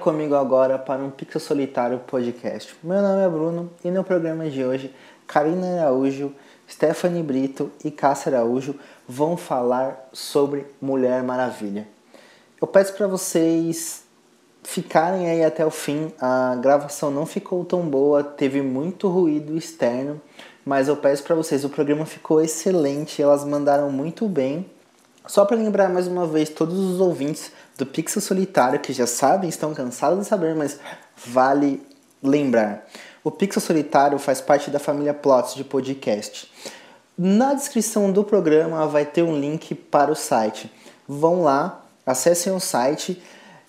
Comigo agora para um Pixel Solitário podcast. Meu nome é Bruno e no programa de hoje, Karina Araújo, Stephanie Brito e Cássia Araújo vão falar sobre Mulher Maravilha. Eu peço para vocês ficarem aí até o fim. A gravação não ficou tão boa, teve muito ruído externo, mas eu peço para vocês, o programa ficou excelente, elas mandaram muito bem. Só para lembrar mais uma vez todos os ouvintes do Pixel Solitário que já sabem, estão cansados de saber, mas vale lembrar. O Pixel Solitário faz parte da família Plots de podcast. Na descrição do programa vai ter um link para o site. Vão lá, acessem o site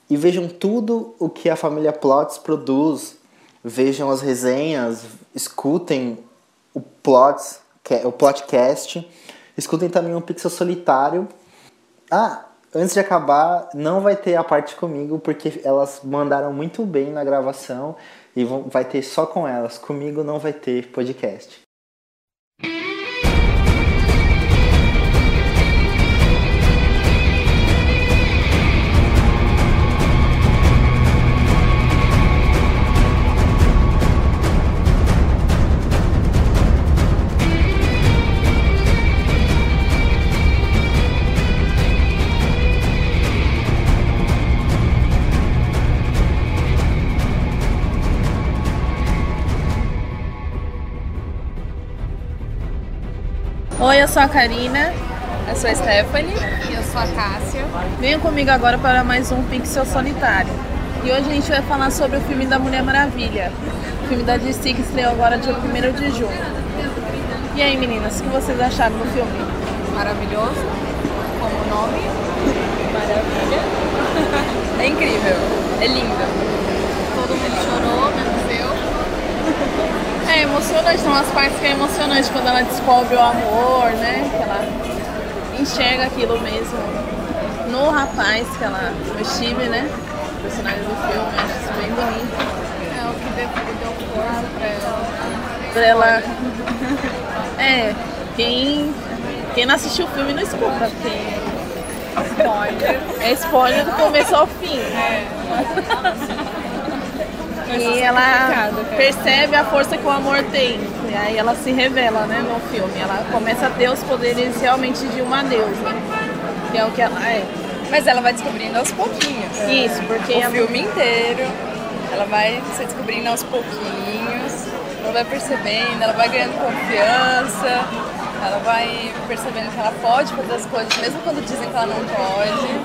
e vejam tudo o que a família Plots produz. Vejam as resenhas, escutem o Plots, é o podcast, escutem também o Pixel Solitário. Ah, antes de acabar, não vai ter a parte comigo, porque elas mandaram muito bem na gravação e vão, vai ter só com elas. Comigo não vai ter podcast. Sou a Karina. Eu sou a Stephanie. E eu sou a Cássia. Venham comigo agora para mais um Pixel Solitário. E hoje a gente vai falar sobre o filme da Mulher Maravilha. O filme da DC que estreou agora dia 1 de junho. E aí meninas, o que vocês acharam do filme? Maravilhoso. Como o nome. Maravilha. É incrível. É lindo. Todo mundo chorou, menos eu. É emocionante, tem umas partes que é emocionante quando ela descobre o amor, né? Que ela enxerga aquilo mesmo no rapaz que ela. no Steve, né? O personagem do filme, acho isso bem bonito. É o que deu, deu força pra ela. Pra ela. É, quem. Quem não assistiu o filme não escuta, porque. Spoiler. É spoiler do começo ao fim. É. E ela percebe a força que o amor tem. E aí ela se revela, né, no filme. Ela começa a ter os poderes realmente de uma deusa. Que é o que ela é. Mas ela vai descobrindo aos pouquinhos. Isso, porque O ela- filme inteiro. Ela vai se descobrindo aos pouquinhos. Ela vai percebendo, ela vai ganhando confiança. Ela vai percebendo que ela pode fazer as coisas, mesmo quando dizem que ela não pode.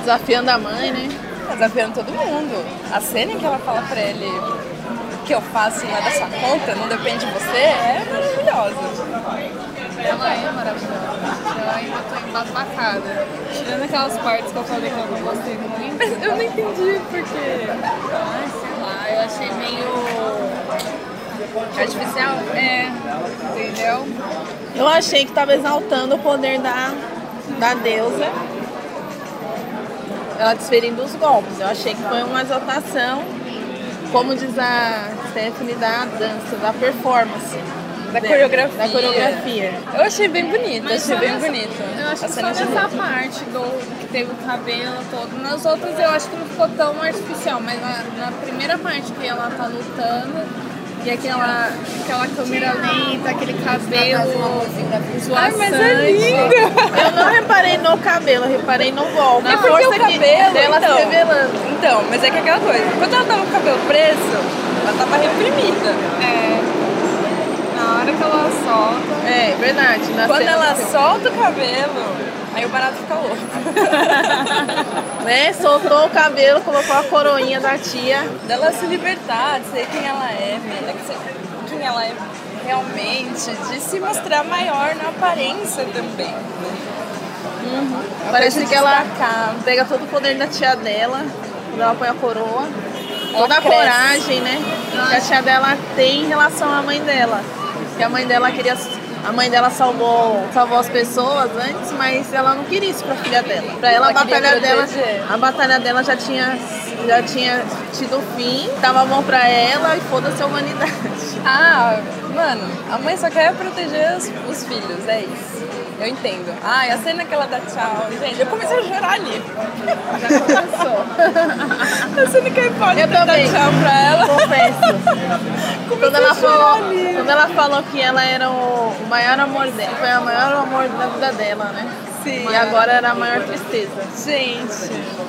desafiando a mãe, né? Desafiando todo mundo. A cena em que ela fala pra ele o que eu faço não é da sua conta, não depende de você, é maravilhosa. Ela é maravilhosa. Eu ainda tô embasbacada. Tirando aquelas partes que eu falei que eu não gostei muito. Mas eu não entendi porque. Ai, sei lá, eu achei meio. Artificial? É, entendeu? Eu achei que estava exaltando o poder da, da deusa. Ela desferindo os golpes. Eu achei que foi uma exaltação, como diz a Stephanie, da dança, da performance. Da né? coreografia. Da coreografia. Eu achei bem bonito, Mas achei bem nessa- bonito. Eu acho A que só nessa luta. parte do que teve o cabelo todo. Nas outras eu acho que não ficou tão artificial, mas na, na primeira parte que ela tá lutando e aquela, aquela câmera lenta, aquele cabelo Ai, mas é lindo! Eu não reparei no cabelo, eu reparei no golpe. É porque força o cabelo, dela então, se revelando. Então, mas é que é aquela coisa, quando ela tava com o cabelo preso, ela tava reprimida. É. Na hora que ela solta. É, verdade. na Quando cena ela solta o cabelo, aí o barato fica louco. né, soltou o cabelo, colocou a coroinha da tia. Dela se libertar, de ser quem ela é, de ser quem ela é realmente, de se mostrar maior na aparência também. Parece se que ela pega todo o poder da tia dela, quando ela põe a coroa. Ela Toda a coragem, né? Que a tia dela tem em relação à mãe dela. Que a mãe dela queria. A mãe dela salvou, salvou as pessoas antes, mas ela não queria isso pra filha dela. Pra ela, Ela a batalha dela. A batalha dela já tinha, já tinha tido fim, tava bom pra ela e foda-se a humanidade. Ah, mano, a mãe só quer proteger os, os filhos, é isso. Eu entendo. Ah, e a cena que ela dá tchau, gente, eu comecei a chorar ali. Já começou. Você não quer pode Eu dar também. tchau pra ela. Confesso. quando, ela falou, quando ela falou que ela era o, o maior amor dela, foi o maior amor da vida dela, né? Sim. E agora era a maior tristeza. Gente.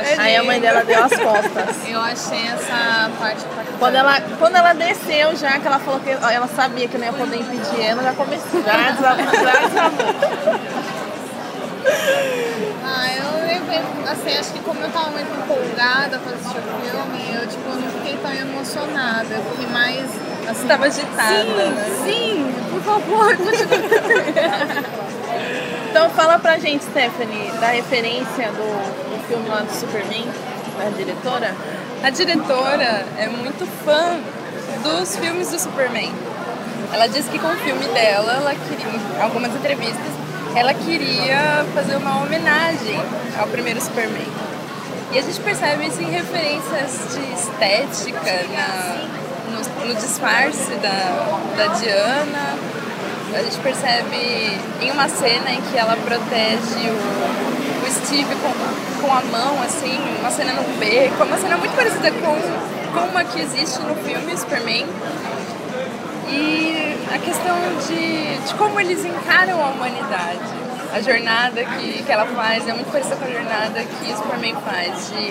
Achei, Aí a mãe dela deu as costas. eu achei essa parte impactante. Quando ela, quando ela desceu já, que ela falou que ela sabia que não ia poder impedir ela, já começou. Já desabou. Ah, eu levei, assim, acho que como eu tava muito empolgada pra assistir o filme, eu tipo, não fiquei tão emocionada. Eu fiquei mais. Assim, Você tava agitada, sim, né? Sim, por favor, continue. Então fala pra gente, Stephanie, da referência do, do filme lá do Superman, da diretora. A diretora é muito fã dos filmes do Superman. Ela disse que com o filme dela, ela queria, em algumas entrevistas, ela queria fazer uma homenagem ao primeiro Superman. E a gente percebe isso em referências de estética, na, no, no disfarce da, da Diana. A gente percebe em uma cena em que ela protege o, o Steve com, com a mão, assim, uma cena no beco, uma cena muito parecida com, com uma que existe no filme Superman. E a questão de, de como eles encaram a humanidade. A jornada que, que ela faz é muito parecida com a jornada que o Superman faz, de,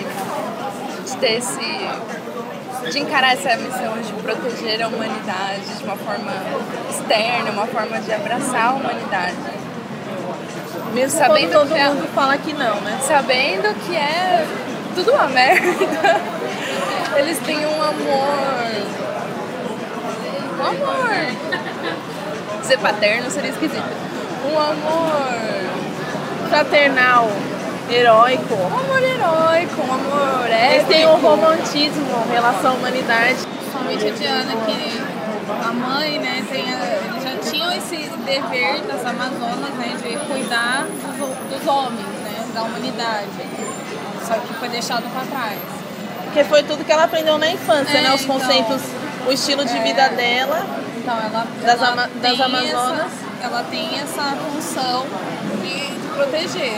de ter esse. de encarar essa missão de proteger a humanidade de uma forma externa, uma forma de abraçar a humanidade. Mesmo Sabendo todo que é- mundo fala que não, né? Sabendo que é tudo uma merda. Eles têm um amor. Um amor. Ser paterno seria esquisito. Um amor. Fraternal, heróico. Um amor heróico, um amor Eles épico. têm um romantismo em relação à humanidade. Principalmente a Diana, que a mãe, né, tem a- eles já tinham esse dever das Amazonas, né, de cuidar dos, dos homens, né, da humanidade. Só que foi deixado para trás. Porque foi tudo que ela aprendeu na infância, É, né? Os então. conceitos, o estilo de vida dela. Então ela, Das ela ama- das tem Amazonas. Essa, ela tem essa função de, de proteger,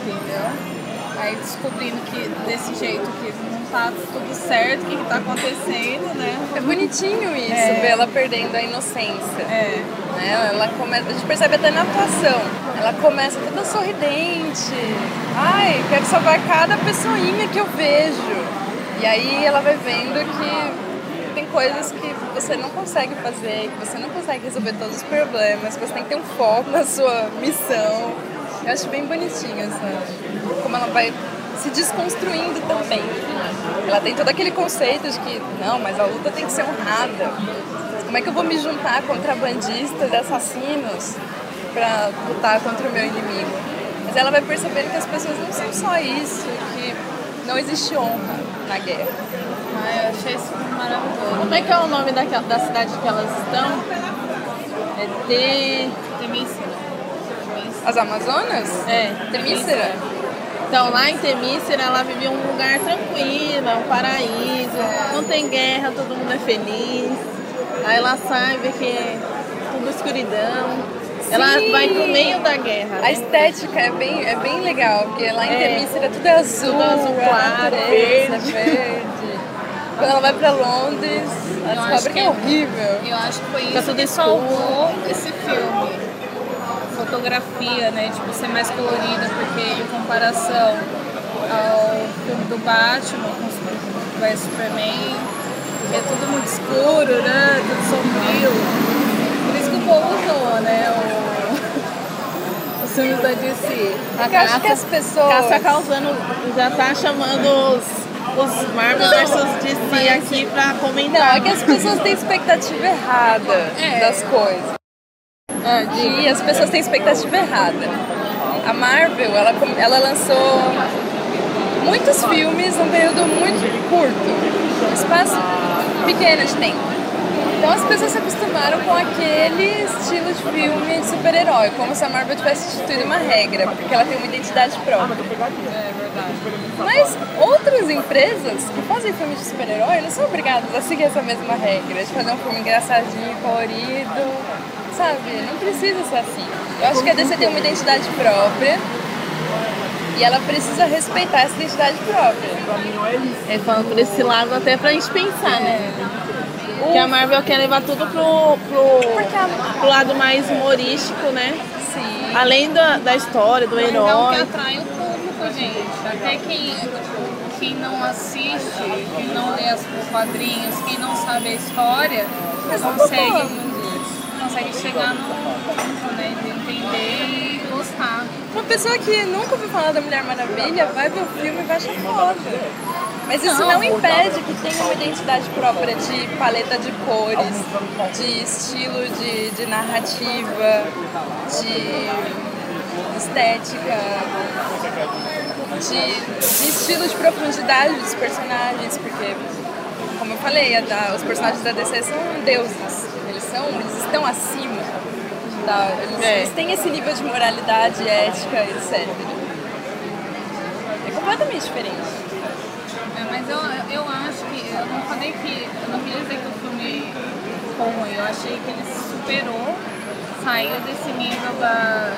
entendeu? Aí descobrindo que desse jeito que não tá tudo certo, o que, que tá acontecendo, né? É bonitinho isso, É. ver ela perdendo a inocência. É. né? Ela começa, a gente percebe até na atuação. Ela começa toda sorridente. Ai, quero salvar cada pessoinha que eu vejo. E aí ela vai vendo que coisas que você não consegue fazer, que você não consegue resolver todos os problemas, você tem que ter um foco na sua missão. Eu acho bem bonitinho essa, como ela vai se desconstruindo também. Ela tem todo aquele conceito de que, não, mas a luta tem que ser honrada. Como é que eu vou me juntar a contrabandistas assassinos pra lutar contra o meu inimigo? Mas ela vai percebendo que as pessoas não são só isso, que não existe honra na guerra. Ah, eu achei isso maravilhoso. Como é que é o nome daquela, da cidade que elas estão? É de. Temícera. As Amazonas? É, Temícera? Então lá em Temícera ela vive um lugar tranquilo, é um paraíso, não tem guerra, todo mundo é feliz. Aí ela sai, vê que é tudo escuridão. Ela Sim. vai pro meio da guerra. A né? estética é bem, é bem legal, porque lá em É. Temícera tudo é azul, Tudo azul é claro, natureza, verde. verde. Quando ela vai pra Londres, ela Eu descobre que é horrível. Eu acho que foi Fica isso tudo que salvou esse filme. Fotografia, né? Tipo, ser mais colorida, porque em comparação ao filme do Batman com o Superman, é tudo muito escuro, né? Tudo sombrio. Por isso que o povo usou, né? O... Os filmes da DC. A Eu acho que caça, as pessoas. caça causando já tá chamando os, os Marvel Não, versus DC mas- aqui pra Não, comentar. é que as pessoas têm expectativa errada É. das coisas. Ah. E as pessoas têm expectativa errada. A Marvel, ela, ela lançou muitos filmes num período muito curto, um espaço pequeno de tempo. Então as pessoas se acostumaram com aquele estilo de filme de super-herói, como se a Marvel tivesse instituído uma regra, porque ela tem uma identidade própria. É. Mas outras empresas que fazem filmes de super-herói não são obrigadas a seguir essa mesma regra, de fazer um filme engraçadinho, colorido, sabe? Não precisa ser assim. Eu acho que a DC tem uma identidade própria E ela precisa respeitar essa identidade própria. É falando por esse lado até pra gente pensar, né? Que a Marvel quer levar tudo pro, pro, pro lado mais humorístico, né? Sim. Além da, da história, do Mas é o que herói. atrai o gente. Até quem, quem não assiste, quem não lê as- os quadrinhos, quem não sabe a história, consegue, consegue chegar no ponto, né? De entender e gostar. Uma pessoa que nunca ouviu falar da Mulher Maravilha vai ver o filme e vai achar foda. Mas isso não impede que tenha uma identidade própria de paleta de cores, de estilo de, de narrativa, de estética, de, de estilo de profundidade dos personagens, porque, como eu falei, da- os personagens da DC são deuses. Eles são, eles estão acima. da- eles, É. eles têm esse nível de moralidade, ética, etc. É completamente diferente. É, mas eu, eu acho que, eu não falei que, eu não queria dizer que o filme ficou ruim, eu achei que ele se superou, saiu desse nível da,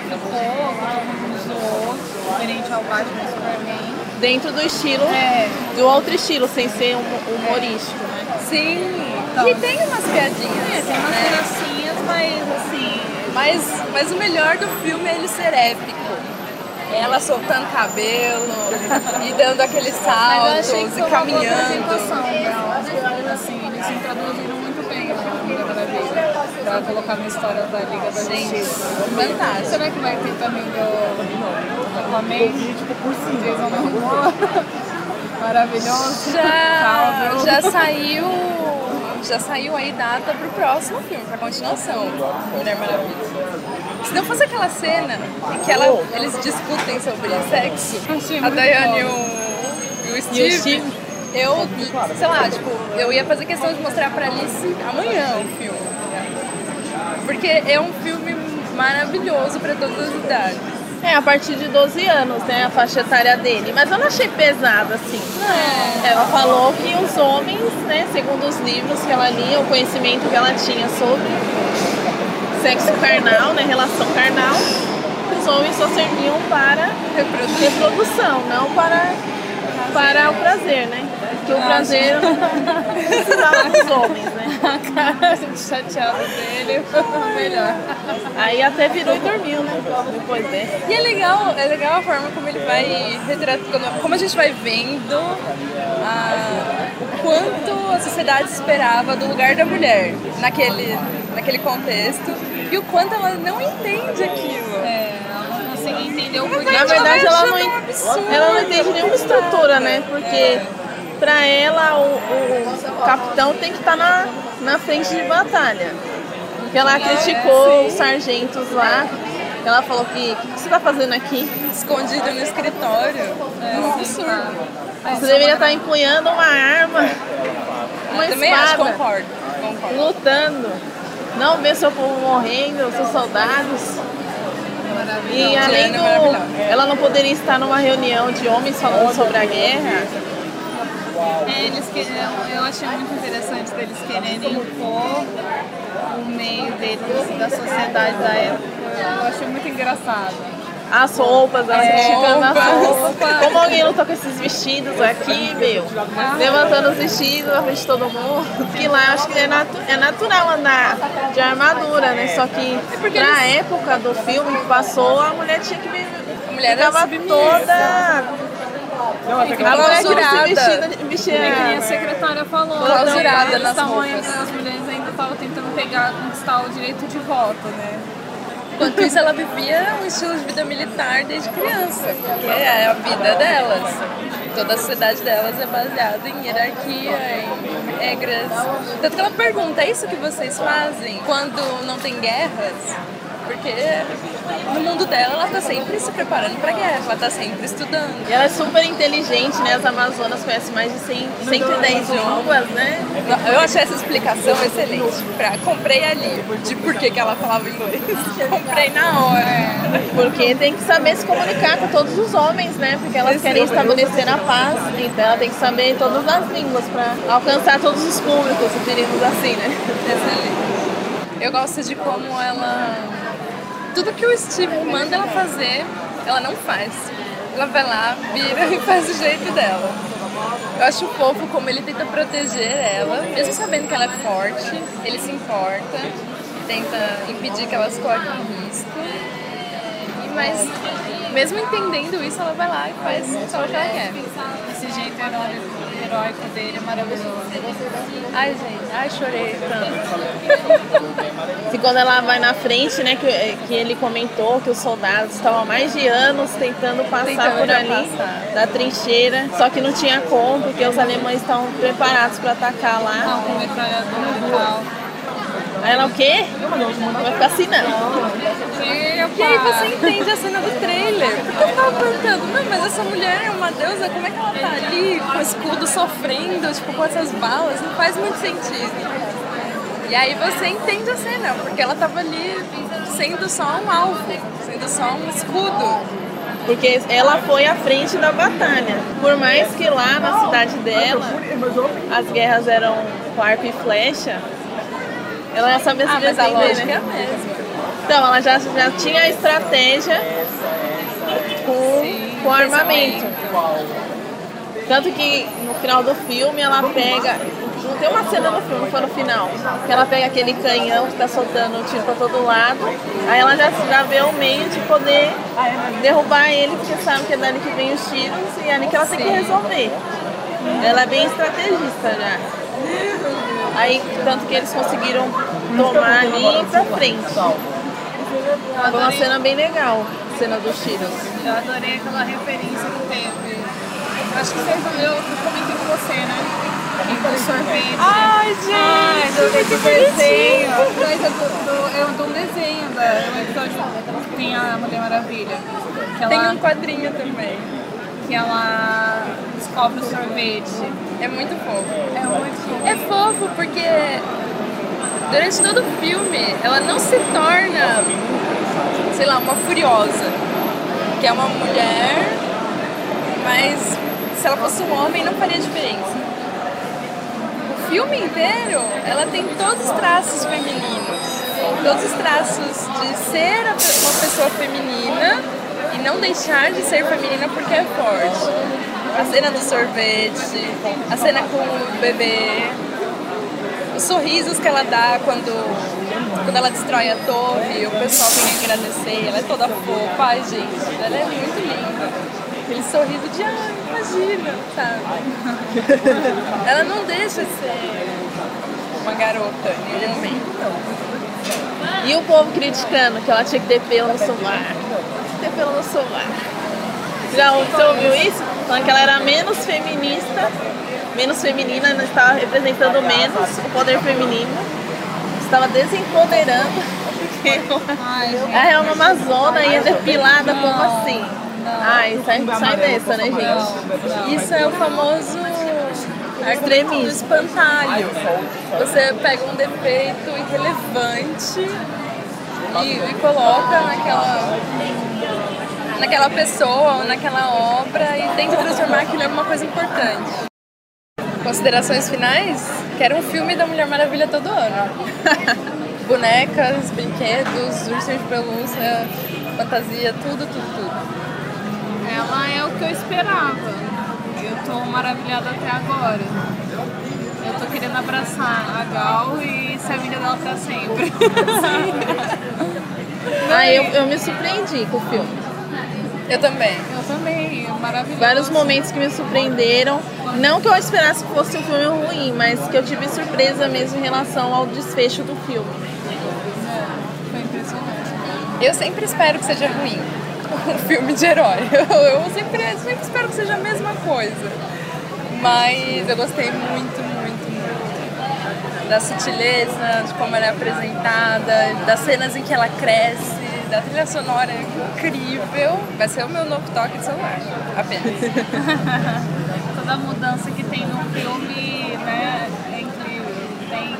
ficou, todo mundo zoou, diferente ao Batman e Superman. Dentro do estilo, É, do outro estilo, sem ser hum- humorístico, né? Sim, Então. e tem umas piadinhas. é, tem umas né? gracinhas, mas assim, Mas, mas o melhor do filme é ele ser épico. Ela soltando cabelo e dando aqueles mas eu achei que e foi uma boa caminhando. apresentação dela. Assim, eles introduziram muito bem a Mulher Maravilha pra colocar na história da Liga da Gente, Justiça. fantástico. Será que vai ter também do Aquaman? Jason Momoa? Maravilhoso. Já, já saiu. Já saiu aí data pro próximo filme, pra continuação. Mulher Maravilha. Se não fosse aquela cena em que ela, eles discutem sobre sexo, a Dayane e o, e o Steve, Steve. eu, sei lá, tipo, eu ia fazer questão de mostrar pra Alice amanhã o filme. Porque é um filme maravilhoso pra todas as idades. É, a partir de 12 anos, né? A faixa etária dele. Mas eu não achei pesado, assim. Ela falou que os homens, né, segundo os livros que ela lia, o conhecimento que ela tinha sobre sexo carnal, né, relação carnal, os homens só serviam para reprodução, não para, para o prazer, né? Porque o prazer não precisava dos homens, né? A cara chateada dele foi melhor. Aí até virou e dormiu, né? Depois dessa. E é legal, é legal a forma como ele vai retratando, como a gente vai vendo a- o quanto a sociedade esperava do lugar da mulher naquele, naquele contexto e o quanto ela não entende aquilo. É, o porquê. Na verdade, ela achando não, ela não entende nenhuma estrutura, né? Porque pra ela o, o capitão tem que estar na, na frente de batalha. Porque ela criticou os sargentos lá. Ela falou que o que você tá fazendo aqui? Escondido no escritório. É um absurdo. Você deveria estar empunhando uma arma, uma Eu também acho, espada, concordo. concordo. lutando. Não ver seu povo morrendo, seus soldados. E além Diana é do. Ela não poderia estar numa reunião de homens falando sobre a guerra. É, eles que, eu achei muito interessante deles quererem impor o meio deles da sociedade da época. Eu achei muito engraçado. As roupas, ela É, criticando as roupas. Como alguém lutou com esses vestidos aqui, meu? Levantando os vestidos na frente de todo mundo. Que lá eu acho que é, natu- é natural andar de armadura, né? Só que na época do filme que passou, a mulher tinha que vir. A mulher ficava toda. A mulher queria Clausurada. se vestir, vestir É que nem a secretária falou. Clausurada eles nas estavam roupas. ainda- as mulheres ainda estavam tentando pegar, conquistar o direito de voto, né? Enquanto isso, ela vivia um estilo de vida militar desde criança, porque é a vida delas. Toda a sociedade delas é baseada em hierarquia, em regras. Tanto que ela pergunta: é isso que vocês fazem quando não tem guerras? Porque no mundo dela, ela tá sempre se preparando pra guerra, ela tá sempre estudando. E ela é super inteligente, né? As Amazonas conhecem mais de 100, 110 línguas, né? Eu achei essa explicação excelente. Pra, comprei ali, de por que, que ela falava inglês. Comprei na hora. Porque tem que saber se comunicar com todos os homens, né? Porque elas querem estabelecer a paz. Então ela tem que saber todas as línguas para alcançar todos os públicos, diríamos assim, né? Excelente. Eu gosto de como ela. Tudo que o Steve manda ela fazer, ela não faz. ela vai lá, vira e faz o jeito dela. Eu acho fofo como ele tenta proteger ela, mesmo sabendo que ela é forte, ele se importa, tenta impedir que ela se coloque em risco. E, mas, mesmo entendendo isso, ela vai lá e faz só o que ela quer. Esse jeito heróico, heróico dele é maravilhoso. Ai, gente, ai, chorei tanto. E quando ela vai na frente, né, que, que ele comentou que os soldados estavam há mais de anos tentando passar Tentando por ali passar. da trincheira, só que não tinha como, porque os alemães estavam preparados para atacar Não, lá. com e tal. Aí ela o quê? Vai ficar assim não. E aí você entende a cena do trailer. Porque eu ficava perguntando, não, mas essa mulher é uma deusa, como é que ela tá ali com o escudo sofrendo, tipo, com essas balas? Não faz muito sentido. E aí você entende a cena, porque ela tava ali sendo só um alvo, sendo só um escudo. Porque ela foi à frente da batalha. Por mais que lá na cidade dela as guerras eram com arco e flecha, ela já sabia se Ah, mas a defender, lógica é né? a mesma. Então, ela já, já tinha a estratégia com, com armamento. Tanto que no final do filme ela pega. Não tem uma cena no filme, foi no final. Que ela pega aquele canhão que tá soltando tiro pra todo lado. Aí ela já, já vê o meio de poder derrubar ele, porque sabe que é dali que vem os tiros e é ali que ela tem que resolver. Ela é bem estrategista já. Aí, tanto que eles conseguiram tomar ali pra frente. Foi uma cena bem legal, a cena dos tiros. Eu adorei aquela referência que teve. Acho que vocês, eu, eu comentei com você, né? Do sorvete. Ai, Ai, gente, do, que do desenho. bonitinho. Coisa do, do, eu, do desenho, da, um episódio que tem a Mulher Maravilha. Ela, Tem um quadrinho também. que ela descobre o sorvete. É muito fofo. É muito fofo. É fofo porque durante todo o filme ela não se torna, sei lá, uma furiosa. Que é uma mulher, mas se ela fosse um homem não faria diferença. O filme inteiro ela tem todos os traços femininos. Todos os traços de ser uma pessoa feminina e não deixar de ser feminina porque é forte. A cena do sorvete, a cena com o bebê, os sorrisos que ela dá quando, quando ela destrói a torre, o pessoal vem agradecer, ela é toda fofa, ai gente, ela é muito linda. Aquele sorriso de ai, imagina, sabe? ela não deixa de ser uma garota em momento. E o povo criticando que ela tinha que ter pelo no sovaco. Ter pelo no sovaco. Já ouviu isso? Falando que ela era menos feminista, menos feminina, estava representando menos o poder feminino. Estava desempoderando. Porque Ai, é uma amazona e é depilada como Não, assim. não. Ai, sai, sai dessa, né, gente? Isso é o famoso do espantalho. Você pega um defeito irrelevante e, e coloca naquela, naquela pessoa ou naquela obra e tenta transformar aquilo em alguma coisa importante. Considerações finais? Quero um filme da Mulher Maravilha todo ano. Bonecas, brinquedos, ursinhos de pelúcia, fantasia, tudo, tudo, tudo. Ela é o que eu esperava. Eu tô maravilhada até agora. Eu tô querendo abraçar a Gal e ser amiga dela pra sempre. Ah, eu, eu me surpreendi com o filme. Eu também. Eu também, maravilhosa. Vários momentos que me surpreenderam. Não que eu esperasse que fosse um filme ruim, mas que eu tive surpresa mesmo em relação ao desfecho do filme. Foi impressionante. Eu sempre espero que seja ruim um filme de herói. Eu, eu sempre, sempre espero que seja a mesma coisa. Mas eu gostei muito, muito, muito da sutileza, de como ela é apresentada, das cenas em que ela cresce, da trilha sonora incrível. Vai ser o meu novo toque de celular, apenas. Toda a mudança que tem no filme, né? É incrível. Tem.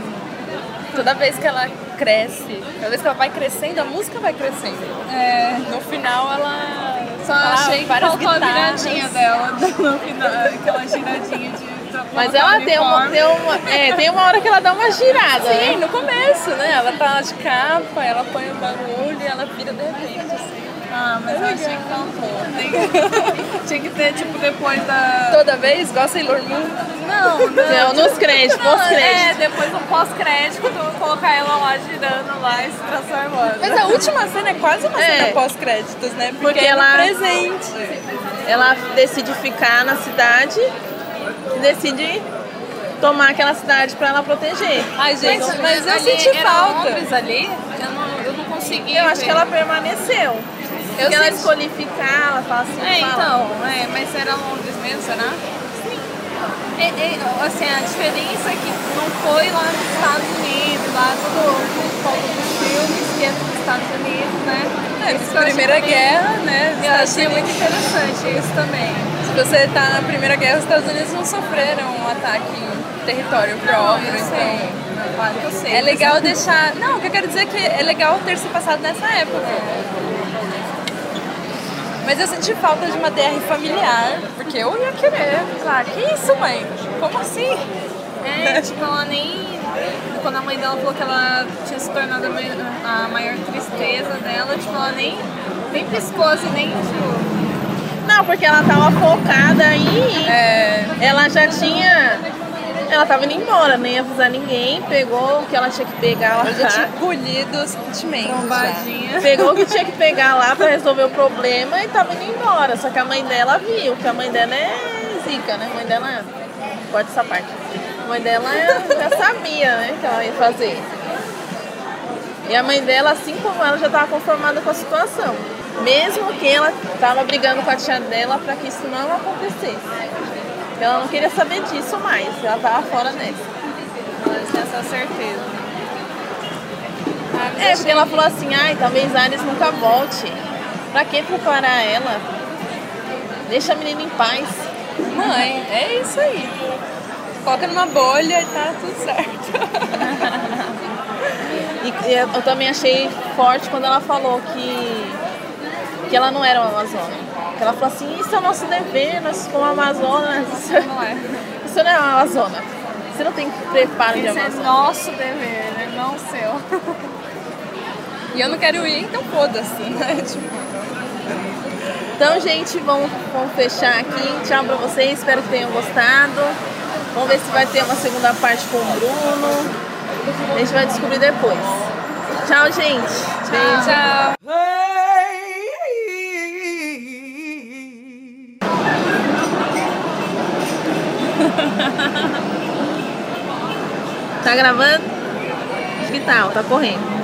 Toda vez que ela cresce, toda vez que ela vai crescendo, a música vai crescendo. É, No final ela. só ela achei que faltou a guitarras. viradinha dela no final, aquela giradinha de. Mas ela tem uma, tem, uma, é, tem uma hora que ela dá uma girada, Sim, né? no começo, né? Ela tá de capa, ela põe o bagulho e ela vira de repente, assim. Ah, mas eu achei que faltou. Tinha que ter, tipo, depois da. Toda vez, igual Sailor Moon. Não, não. Não, nos créditos, pós-crédito. É, depois do pós-crédito, colocar ela lá girando lá e se transformando. Mas a última cena é quase uma É. cena pós-créditos, né? Porque, Porque é ela- presente. Ela decide ficar na cidade decide tomar aquela cidade pra ela proteger. Ai, gente, mas, eu ali senti falta. Londres ali? Eu não, eu não consegui. Eu acho ver. que ela permaneceu. Porque ela escolhe ficar, ela fala assim, É, então, é, mas era Londres mesmo, será? Sim. assim, a diferença é que não foi lá nos Estados Unidos, lá do, do foco dos filmes, que é dos Estados Unidos, né? É, eu Primeira Guerra, né? Eu achei muito interessante isso também. Se você tá na Primeira Guerra, os Estados Unidos não sofreram um ataque em território próprio, eu então... Claro que eu sei. É legal deixar. Não, o que eu quero dizer é que é legal ter se passado nessa época. Mas eu senti falta de uma DR familiar, porque eu ia querer. Ah, que isso, mãe? Como assim? É, tipo, ela nem. Quando a mãe dela falou que ela tinha se tornado a maior tristeza dela, tipo, ela nem, nem piscou assim, nem tipo. Não, porque ela tava focada em. É, Ela já tinha. Ela tava indo embora, nem ia avisar ninguém, pegou o que ela tinha que pegar lá. eu já tinha engolido os sentimentos. Trombadinha. Pegou o que tinha que pegar lá pra resolver o problema e tava indo embora. Só que a mãe dela viu, que a mãe dela é zica, né? A mãe dela é. Corta essa parte. A mãe dela é- já sabia, né, que ela ia fazer. E a mãe dela, assim como ela, já estava conformada com a situação. Mesmo que ela estava brigando com a tia dela para que isso não acontecesse. Ela não queria saber disso mais, ela estava fora tinha essa certeza. É, porque ela falou assim, ai, talvez Ares nunca volte. Pra que preparar ela? Deixa a menina em paz. Mãe, é isso aí. Coloca numa bolha e tá tudo certo. E, eu também achei forte quando ela falou que, que ela não era uma Amazônia. Que ela falou assim, isso é o nosso dever, nós como Amazonas, isso, Não é. isso não é uma Amazônia. Você não tem preparo de Esse é Amazônia. nosso dever, né? Não seu. E eu não quero ir, então foda-se, né? Tipo, Então, gente, vamos, vamos fechar aqui. Tchau pra vocês, espero que tenham gostado. Vamos ver se vai ter uma segunda parte com o Bruno. A gente vai descobrir depois. Tchau, gente. Beijo. tchau. Tá gravando? Que ó, tá correndo.